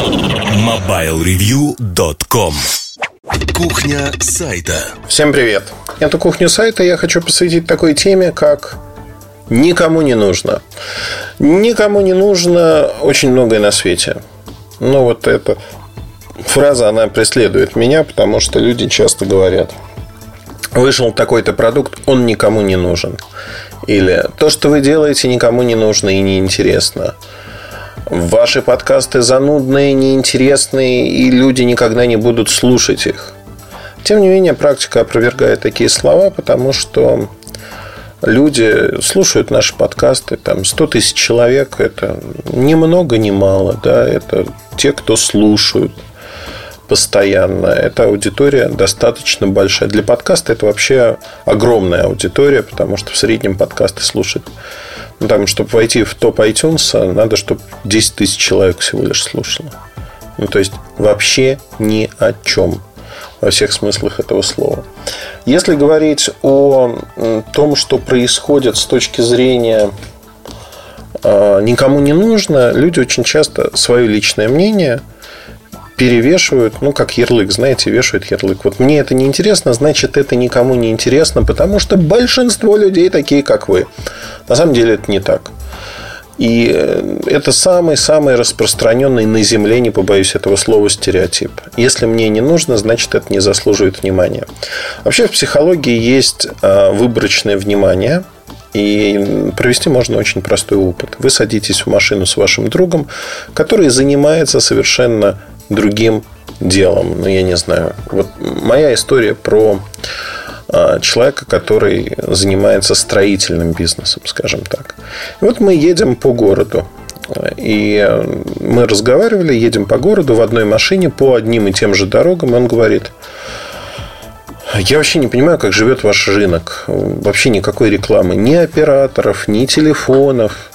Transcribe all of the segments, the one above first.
MobileReview.com Кухня сайта Всем привет! Эту кухню сайта я хочу посвятить такой теме, как «Никому не нужно». Никому не нужно очень многое на свете. Ну, вот эта фраза, она преследует меня, потому что люди часто говорят Вышел такой-то продукт, он никому не нужен. Или то, что вы делаете, никому не нужно и не интересно. Ваши подкасты занудные, неинтересные, и люди никогда не будут слушать их. Тем не менее, практика опровергает такие слова, потому что люди слушают наши подкасты, там 100 тысяч человек, это ни много, ни мало, да, это те, кто слушают постоянно. Эта аудитория достаточно большая. Для подкаста это вообще огромная аудитория, потому что в среднем подкасты слушают ну, там, чтобы войти в топ iTunes, надо, чтобы 10 тысяч человек всего лишь слушало. Ну, то есть, вообще ни о чем во всех смыслах этого слова. Если говорить о том, что происходит с точки зрения а, никому не нужно, люди очень часто свое личное мнение – перевешивают, ну, как ярлык, знаете, вешают ярлык. Вот мне это не интересно, значит, это никому не интересно, потому что большинство людей такие, как вы. На самом деле это не так. И э, это самый-самый распространенный на Земле, не побоюсь этого слова, стереотип. Если мне не нужно, значит, это не заслуживает внимания. Вообще в психологии есть э, выборочное внимание, и провести можно очень простой опыт. Вы садитесь в машину с вашим другом, который занимается совершенно другим делом. Ну, я не знаю. Вот моя история про а, человека, который занимается строительным бизнесом, скажем так. И вот мы едем по городу. И мы разговаривали, едем по городу в одной машине по одним и тем же дорогам. И он говорит, я вообще не понимаю, как живет ваш рынок. Вообще никакой рекламы. Ни операторов, ни телефонов.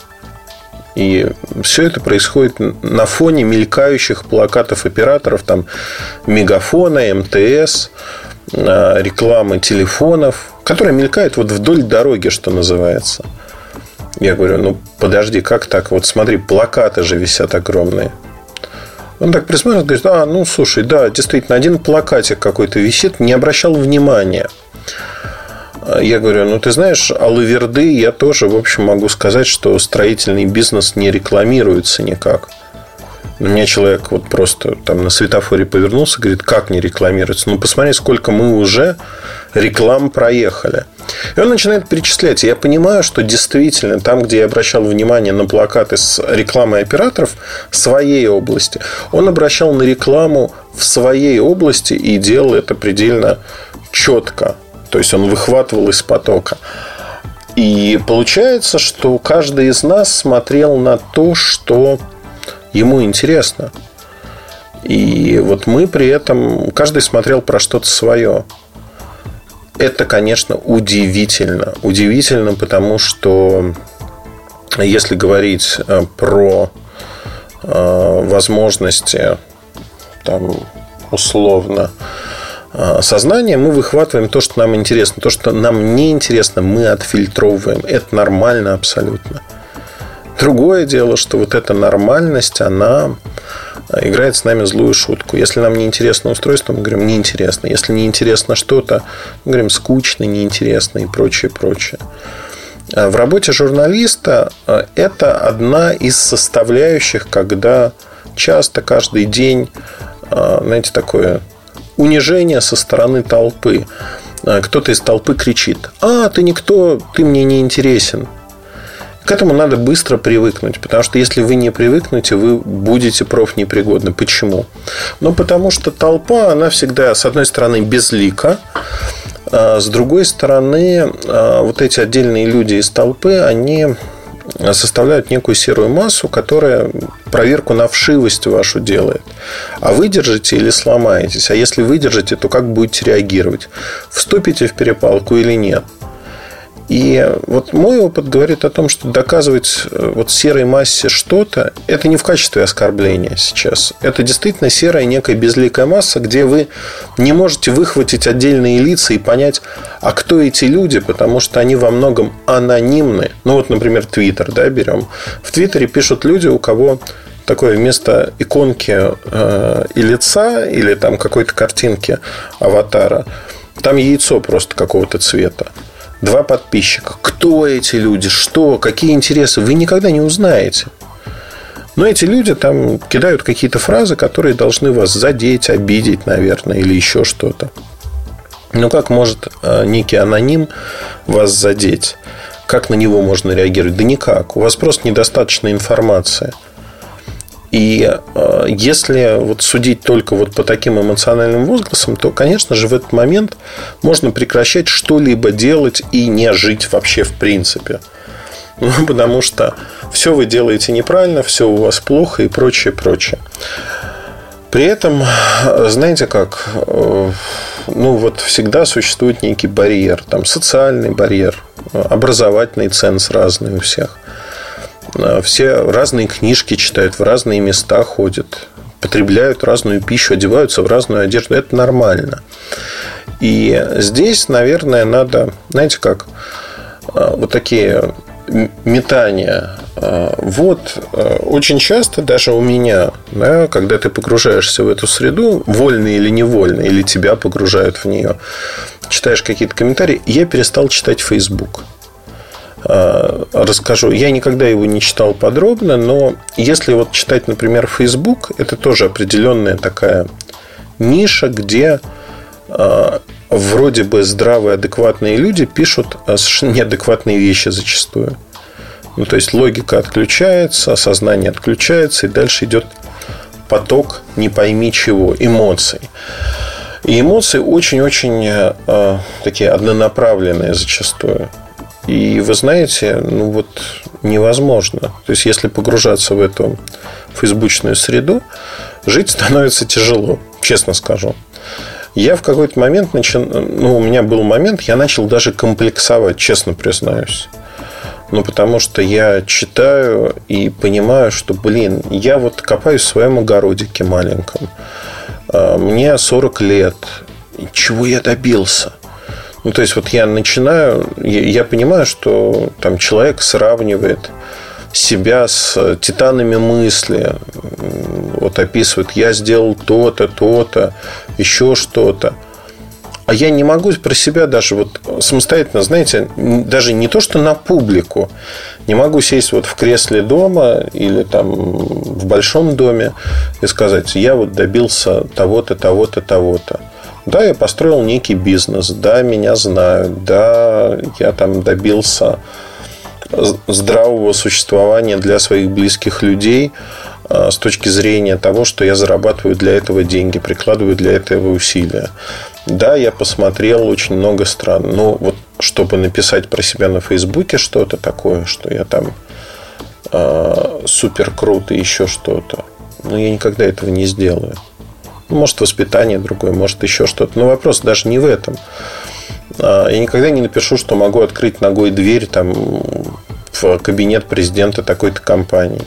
И все это происходит на фоне мелькающих плакатов операторов, там мегафона, МТС, а, рекламы телефонов, которые мелькают вот вдоль дороги, что называется. Я говорю, ну подожди, как так? Вот смотри, плакаты же висят огромные. Он так присматривается, говорит, а, ну слушай, да, действительно, один плакатик какой-то висит, не обращал внимания. Я говорю, ну ты знаешь, Алаверды я тоже, в общем, могу сказать, что строительный бизнес не рекламируется никак. У меня человек вот просто там на светофоре повернулся, говорит, как не рекламируется? Ну, посмотри, сколько мы уже реклам проехали. И он начинает перечислять. я понимаю, что действительно там, где я обращал внимание на плакаты с рекламой операторов своей области, он обращал на рекламу в своей области и делал это предельно четко. То есть он выхватывал из потока. И получается, что каждый из нас смотрел на то, что ему интересно. И вот мы при этом, каждый смотрел про что-то свое. Это, конечно, удивительно. Удивительно, потому что если говорить э, про э, возможности там, условно а, сознание мы выхватываем то, что нам интересно. То, что нам не интересно, мы отфильтровываем. Это нормально абсолютно. Другое дело, что вот эта нормальность, она играет с нами злую шутку. Если нам не интересно устройство, мы говорим неинтересно. Если не интересно что-то, мы говорим скучно, неинтересно и прочее, прочее. А в работе журналиста это одна из составляющих, когда часто каждый день, знаете, такое унижение со стороны толпы. А, кто-то из толпы кричит, а, ты никто, ты мне не интересен. К этому надо быстро привыкнуть, потому что если вы не привыкнете, вы будете профнепригодны. Почему? Ну, потому что толпа, она всегда, с одной стороны, безлика, а с другой стороны, а, вот эти отдельные люди из толпы, они составляют некую серую массу, которая проверку на вшивость вашу делает. А выдержите или сломаетесь? А если выдержите, то как будете реагировать? Вступите в перепалку или нет? И вот мой опыт говорит о том, что доказывать э, вот серой массе что-то, это не в качестве оскорбления сейчас. Это действительно серая некая безликая масса, где вы не можете выхватить отдельные лица и понять, а кто эти люди, потому что они во многом анонимны. Ну вот, например, Твиттер, да, берем. В Твиттере пишут люди, у кого такое вместо иконки э, и лица, или там какой-то картинки аватара, там яйцо просто какого-то цвета. Два подписчика. Кто эти люди? Что? Какие интересы? Вы никогда не узнаете. Но эти люди там кидают какие-то фразы, которые должны вас задеть, обидеть, наверное, или еще что-то. Ну, как может э, некий аноним вас задеть? Как на него можно реагировать? Да никак. У вас просто недостаточно информации. И э, если вот судить только вот по таким эмоциональным возгласам, то, конечно же, в этот момент можно прекращать что-либо делать и не жить вообще в принципе. Ну, потому что все вы делаете неправильно, все у вас плохо и прочее, прочее. При этом, знаете как, э, ну вот всегда существует некий барьер, там социальный барьер, образовательный ценз разный у всех. Э, все разные книжки читают, в разные места ходят, потребляют разную пищу, одеваются в разную одежду. Это нормально. И здесь, наверное, надо, знаете как, э, вот такие метания. Э, вот очень часто даже у меня, да, когда ты погружаешься в эту среду, вольно или невольно, или тебя погружают в нее, читаешь какие-то комментарии, я перестал читать Facebook. Э, расскажу. Я никогда его не читал подробно, но если вот читать, например, Facebook, это тоже определенная такая ниша, где э, вроде бы здравые, адекватные люди пишут э, совершенно неадекватные вещи зачастую. Ну, то есть логика отключается, сознание отключается, и дальше идет поток не пойми чего, эмоций. И эмоции очень-очень э, такие однонаправленные зачастую. И вы знаете, ну вот невозможно. То есть, если погружаться в эту фейсбучную среду, жить становится тяжело, честно скажу. Я в какой-то момент начал, ну, у меня был момент, я начал даже комплексовать, честно признаюсь. Ну, потому что я читаю и понимаю, что, блин, я вот копаюсь в своем огородике маленьком. А, мне 40 лет. Чего я добился? Ну, то есть, вот я начинаю, я понимаю, что там человек сравнивает себя с титанами мысли, вот описывает, я сделал то-то, то-то, еще что-то. А я не могу про себя даже вот самостоятельно, знаете, даже не то, что на публику, не могу сесть вот в кресле дома или там в большом доме и сказать, я вот добился того-то, того-то, того-то. Да, я построил некий бизнес, да, меня знают, да, я там добился здравого существования для своих близких людей а, с точки зрения того, что я зарабатываю для этого деньги, прикладываю для этого усилия. Да, я посмотрел очень много стран, но вот чтобы написать про себя на Фейсбуке что-то такое, что я там э, супер круто, еще что-то, ну, я никогда этого не сделаю. Может, воспитание другое, может, еще что-то. Но вопрос даже не в этом. А, я никогда не напишу, что могу открыть ногой дверь там, в кабинет президента такой-то компании.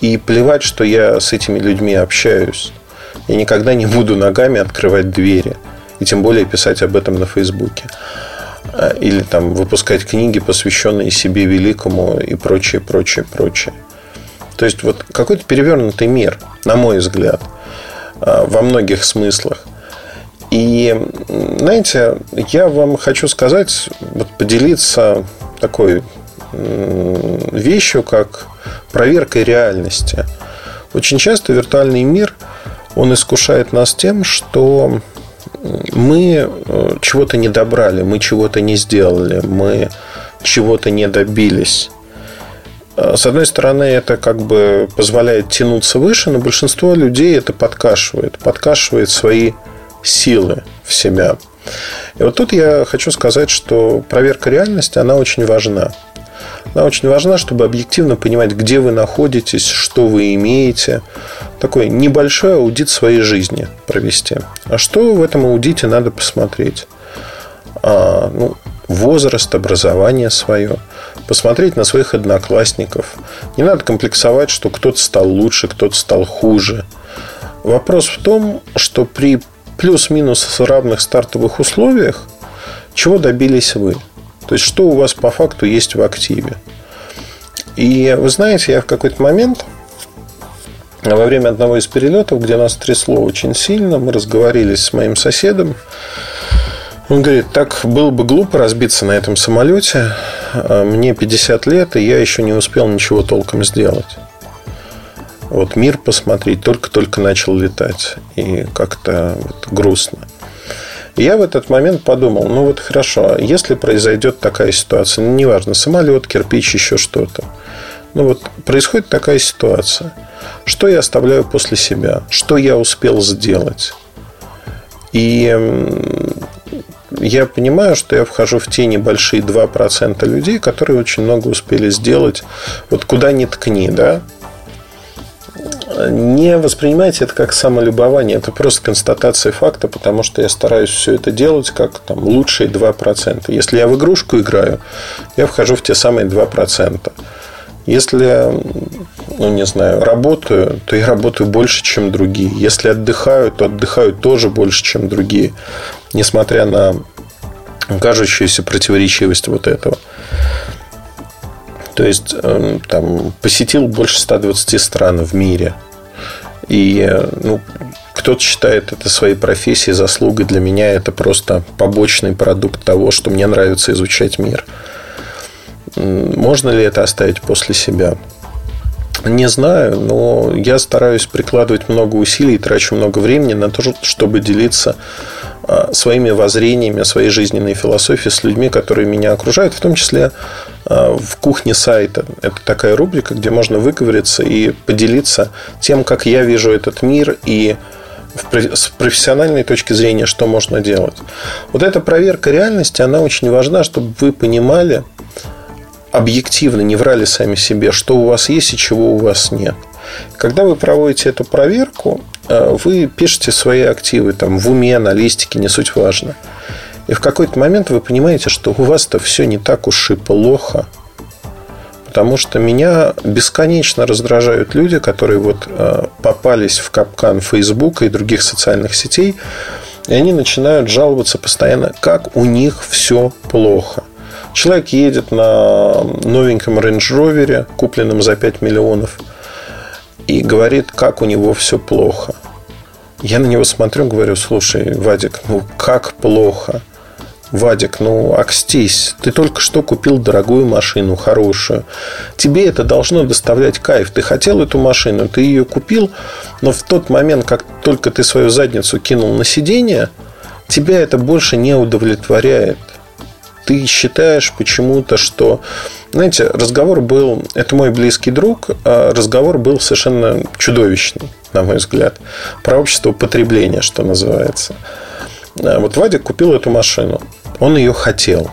И плевать, что я с этими людьми общаюсь. Я никогда не буду ногами открывать двери. И тем более писать об этом на Фейсбуке. А, или там выпускать книги, посвященные себе великому и прочее, прочее, прочее. То есть вот какой-то перевернутый мир, на мой взгляд – во многих смыслах. И, знаете, я вам хочу сказать, вот поделиться такой вещью, как проверкой реальности. Очень часто виртуальный мир, он искушает нас тем, что мы э, чего-то не добрали, мы чего-то не сделали, мы чего-то не добились. Э, с одной стороны, это как бы позволяет тянуться выше, но большинство людей это подкашивает, подкашивает свои силы в себя. И вот тут я хочу сказать, что проверка реальности, она очень важна. Она очень важна, чтобы объективно понимать, где вы находитесь, что вы имеете. Такой небольшой аудит своей жизни провести. А что в этом аудите надо посмотреть? А, ну, возраст, образование свое, посмотреть на своих одноклассников. Не надо комплексовать, что кто-то стал лучше, кто-то стал хуже. Вопрос в том, что при плюс-минус равных стартовых условиях чего добились вы? То есть, что у вас по факту есть в активе? И вы знаете, я в какой-то момент во время одного из перелетов, где нас трясло очень сильно, мы разговорились с моим соседом. Он говорит, так было бы глупо разбиться на этом самолете. А мне 50 лет, и я еще не успел ничего толком сделать. Вот мир посмотреть, только-только начал летать. И как-то вот грустно. Я в этот момент подумал, ну вот хорошо, а если произойдет такая ситуация, ну неважно, самолет, кирпич, еще что-то. Ну вот происходит такая ситуация. Что я оставляю после себя? Что я успел сделать? И я понимаю, что я вхожу в те небольшие 2% людей, которые очень много успели сделать. Вот куда ни ткни, да? Не воспринимайте это как самолюбование, это просто констатация факта, потому что я стараюсь все это делать как там, лучшие 2%. Если я в игрушку играю, я вхожу в те самые 2%. Если, ну, не знаю, работаю, то я работаю больше, чем другие. Если отдыхаю, то отдыхаю тоже больше, чем другие несмотря на кажущуюся противоречивость вот этого. То есть, эм, там, посетил больше 120 стран в мире. И ну, кто-то считает это своей профессией, заслугой. Для меня это просто побочный продукт того, что мне нравится изучать мир. Можно ли это оставить после себя? Не знаю, но я стараюсь прикладывать много усилий, трачу много времени на то, чтобы делиться своими воззрениями, своей жизненной философией с людьми, которые меня окружают, в том числе а, в кухне сайта. Это такая рубрика, где можно выговориться и поделиться тем, как я вижу этот мир и с профессиональной точки зрения, что можно делать. Вот эта проверка реальности, она очень важна, чтобы вы понимали, объективно не врали сами себе, что у вас есть и чего у вас нет. Когда вы проводите эту проверку, вы пишете свои активы там, в уме, на листике, не суть важно. И в какой-то момент вы понимаете, что у вас-то все не так уж и плохо. Потому что меня бесконечно раздражают люди, которые вот э, попались в капкан Facebook и других социальных сетей, и они начинают жаловаться постоянно, как у них все плохо. Человек едет на новеньком Range Rover, купленном за 5 миллионов, и говорит, как у него все плохо. Я на него смотрю, говорю, слушай, Вадик, ну как плохо? Вадик, ну акстись, ты только что купил дорогую машину, хорошую. Тебе это должно доставлять кайф. Ты хотел эту машину, ты ее купил, но в тот момент, как только ты свою задницу кинул на сиденье, тебя это больше не удовлетворяет ты считаешь почему-то, что... Знаете, разговор был... Это мой близкий друг. А разговор был совершенно чудовищный, на мой взгляд. Про общество потребления, что называется. А вот Вадик купил эту машину. Он ее хотел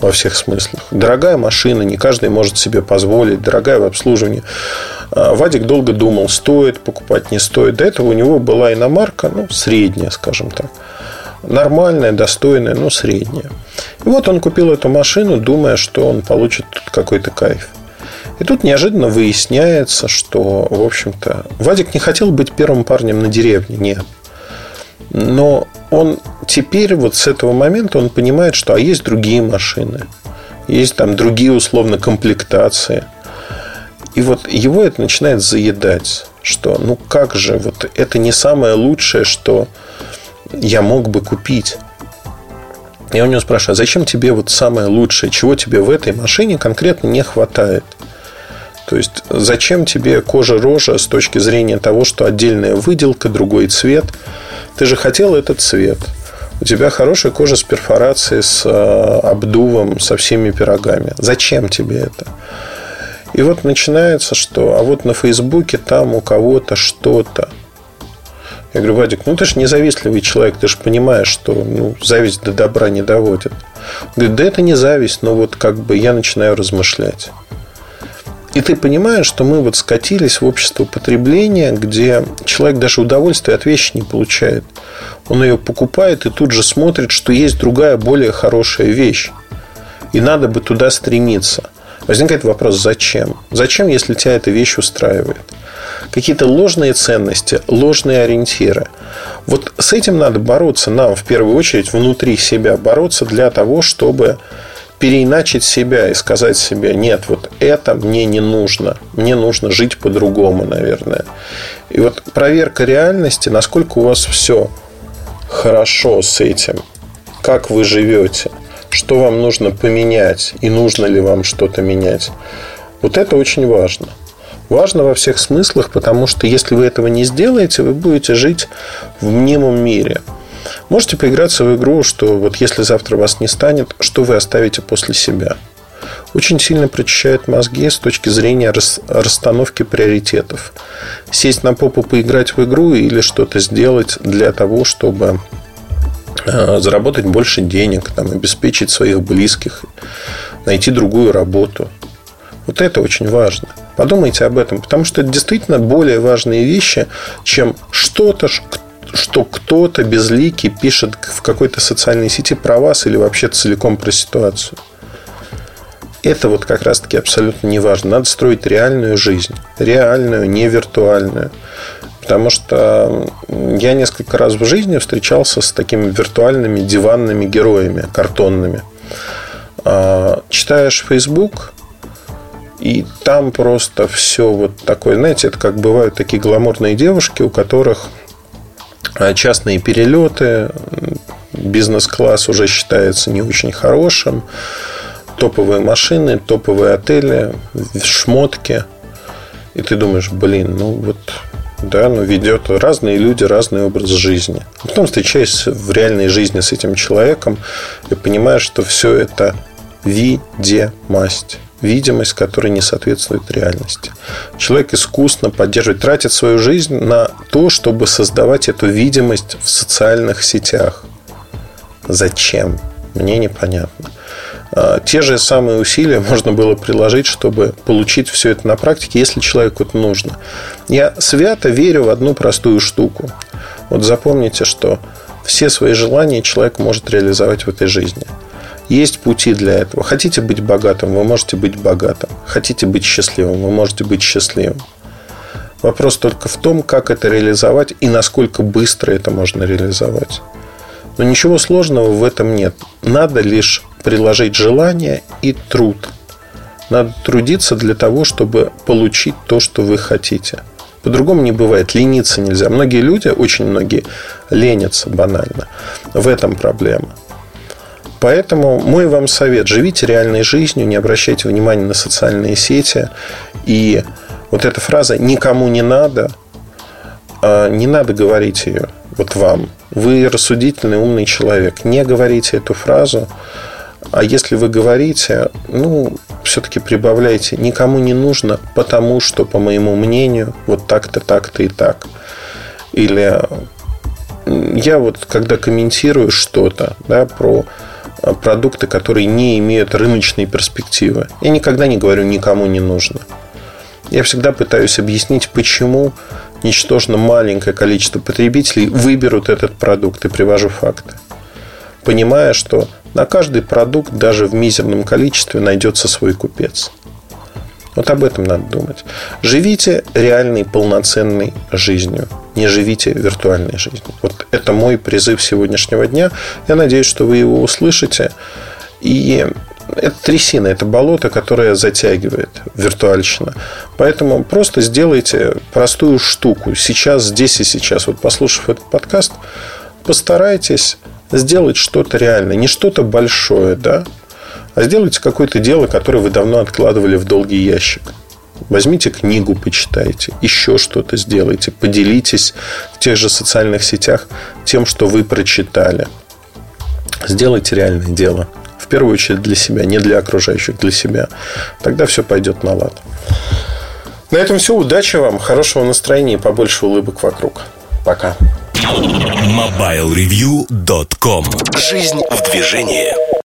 во всех смыслах. Дорогая машина, не каждый может себе позволить, дорогая в обслуживании. А Вадик долго думал, стоит покупать, не стоит. До этого у него была иномарка, ну, средняя, скажем так нормальная, достойная, но средняя. И вот он купил эту машину, думая, что он получит какой-то кайф. И тут неожиданно выясняется, что, в общем-то, Вадик не хотел быть первым парнем на деревне, нет. Но он теперь, вот с этого момента, он понимает, что а есть другие машины, есть там другие условно комплектации. И вот его это начинает заедать, что ну как же, вот это не самое лучшее, что я мог бы купить. Я у него спрашиваю, а зачем тебе вот самое лучшее, чего тебе в этой машине конкретно не хватает? То есть, зачем тебе кожа-рожа с точки зрения того, что отдельная выделка, другой цвет? Ты же хотел этот цвет. У тебя хорошая кожа с перфорацией, с э, обдувом, со всеми пирогами. Зачем тебе это? И вот начинается, что а вот на Фейсбуке там у кого-то что-то. Я говорю, Вадик, ну ты же независтливый человек, ты же понимаешь, что ну, зависть до добра не доводит. Он говорит, да это не зависть, но вот как бы я начинаю размышлять. И ты понимаешь, что мы вот скатились в общество потребления, где человек даже удовольствие от вещи не получает. Он ее покупает и тут же смотрит, что есть другая, более хорошая вещь. И надо бы туда стремиться. Возникает вопрос, зачем? Зачем, если тебя эта вещь устраивает? какие-то ложные ценности, ложные ориентиры. Вот с этим надо бороться нам в первую очередь внутри себя, бороться для того, чтобы переиначить себя и сказать себе, нет, вот это мне не нужно. Мне нужно жить по-другому, наверное. И вот проверка реальности, насколько у вас все хорошо с этим, как вы живете, что вам нужно поменять и нужно ли вам что-то менять. Вот это очень важно. Важно во всех смыслах, потому что если вы этого не сделаете, вы будете жить в мнимом мире. Можете поиграться в игру, что вот если завтра вас не станет, что вы оставите после себя. Очень сильно прочищает мозги с точки зрения расстановки приоритетов. Сесть на попу, поиграть в игру или что-то сделать для того, чтобы заработать больше денег, там, обеспечить своих близких, найти другую работу. Вот это очень важно. Подумайте об этом, потому что это действительно более важные вещи, чем что-то, что кто-то безликий пишет в какой-то социальной сети про вас или вообще целиком про ситуацию. Это вот как раз-таки абсолютно не важно. Надо строить реальную жизнь. Реальную, не виртуальную. Потому что я несколько раз в жизни встречался с такими виртуальными диванными героями, картонными. А, читаешь Facebook, и там просто все вот такое, знаете, это как бывают такие гламурные девушки, у которых а, частные перелеты, бизнес-класс уже считается не очень хорошим, топовые машины, топовые отели, шмотки. И ты думаешь, блин, ну вот да, ну ведет разные люди, разный образ жизни. Потом встречаешься в реальной жизни с этим человеком и понимаешь, что все это видимость видимость, которая не соответствует реальности. Человек искусно поддерживает, тратит свою жизнь на то, чтобы создавать эту видимость в социальных сетях. Зачем? Мне непонятно. А, те же самые усилия можно было приложить, чтобы получить все это на практике, если человеку это нужно. Я свято верю в одну простую штуку. Вот запомните, что все свои желания человек может реализовать в этой жизни – есть пути для этого. Хотите быть богатым, вы можете быть богатым. Хотите быть счастливым, вы можете быть счастливым. Вопрос только в том, как это реализовать и насколько быстро это можно реализовать. Но ничего сложного в этом нет. Надо лишь приложить желание и труд. Надо трудиться для того, чтобы получить то, что вы хотите. По-другому не бывает. Лениться нельзя. Многие люди, очень многие, ленятся банально. В этом проблема. Поэтому мой вам совет. Живите реальной жизнью, не обращайте внимания на социальные сети. И вот эта фраза «никому не надо», не надо говорить ее вот вам. Вы рассудительный, умный человек. Не говорите эту фразу. А если вы говорите, ну, все-таки прибавляйте, никому не нужно, потому что, по моему мнению, вот так-то, так-то и так. Или я вот, когда комментирую что-то да, про Э, продукты, которые не имеют рыночной перспективы. Я никогда не говорю никому не нужно. Я всегда пытаюсь объяснить, почему ничтожно маленькое количество потребителей выберут этот продукт и привожу факты. Понимая, что на каждый продукт даже в мизерном количестве найдется свой купец. Вот об этом надо думать. Живите реальной, полноценной жизнью. Не живите виртуальной жизнью. Вот это мой призыв сегодняшнего дня. Я надеюсь, что вы его услышите. И это трясина, это болото, которое затягивает виртуальщина. Поэтому просто сделайте простую штуку. Сейчас, здесь и сейчас. Вот послушав этот подкаст, постарайтесь сделать что-то реальное. Не что-то большое, да, а сделайте какое-то дело, которое вы давно откладывали в долгий ящик. Возьмите книгу, почитайте, еще что-то сделайте, поделитесь в тех же социальных сетях тем, что вы прочитали. Сделайте реальное дело. В первую очередь для себя, не для окружающих, для себя. Тогда все пойдет на лад. На этом все. Удачи вам, хорошего настроения и побольше улыбок вокруг. Пока. MobileReview.com Жизнь в движении.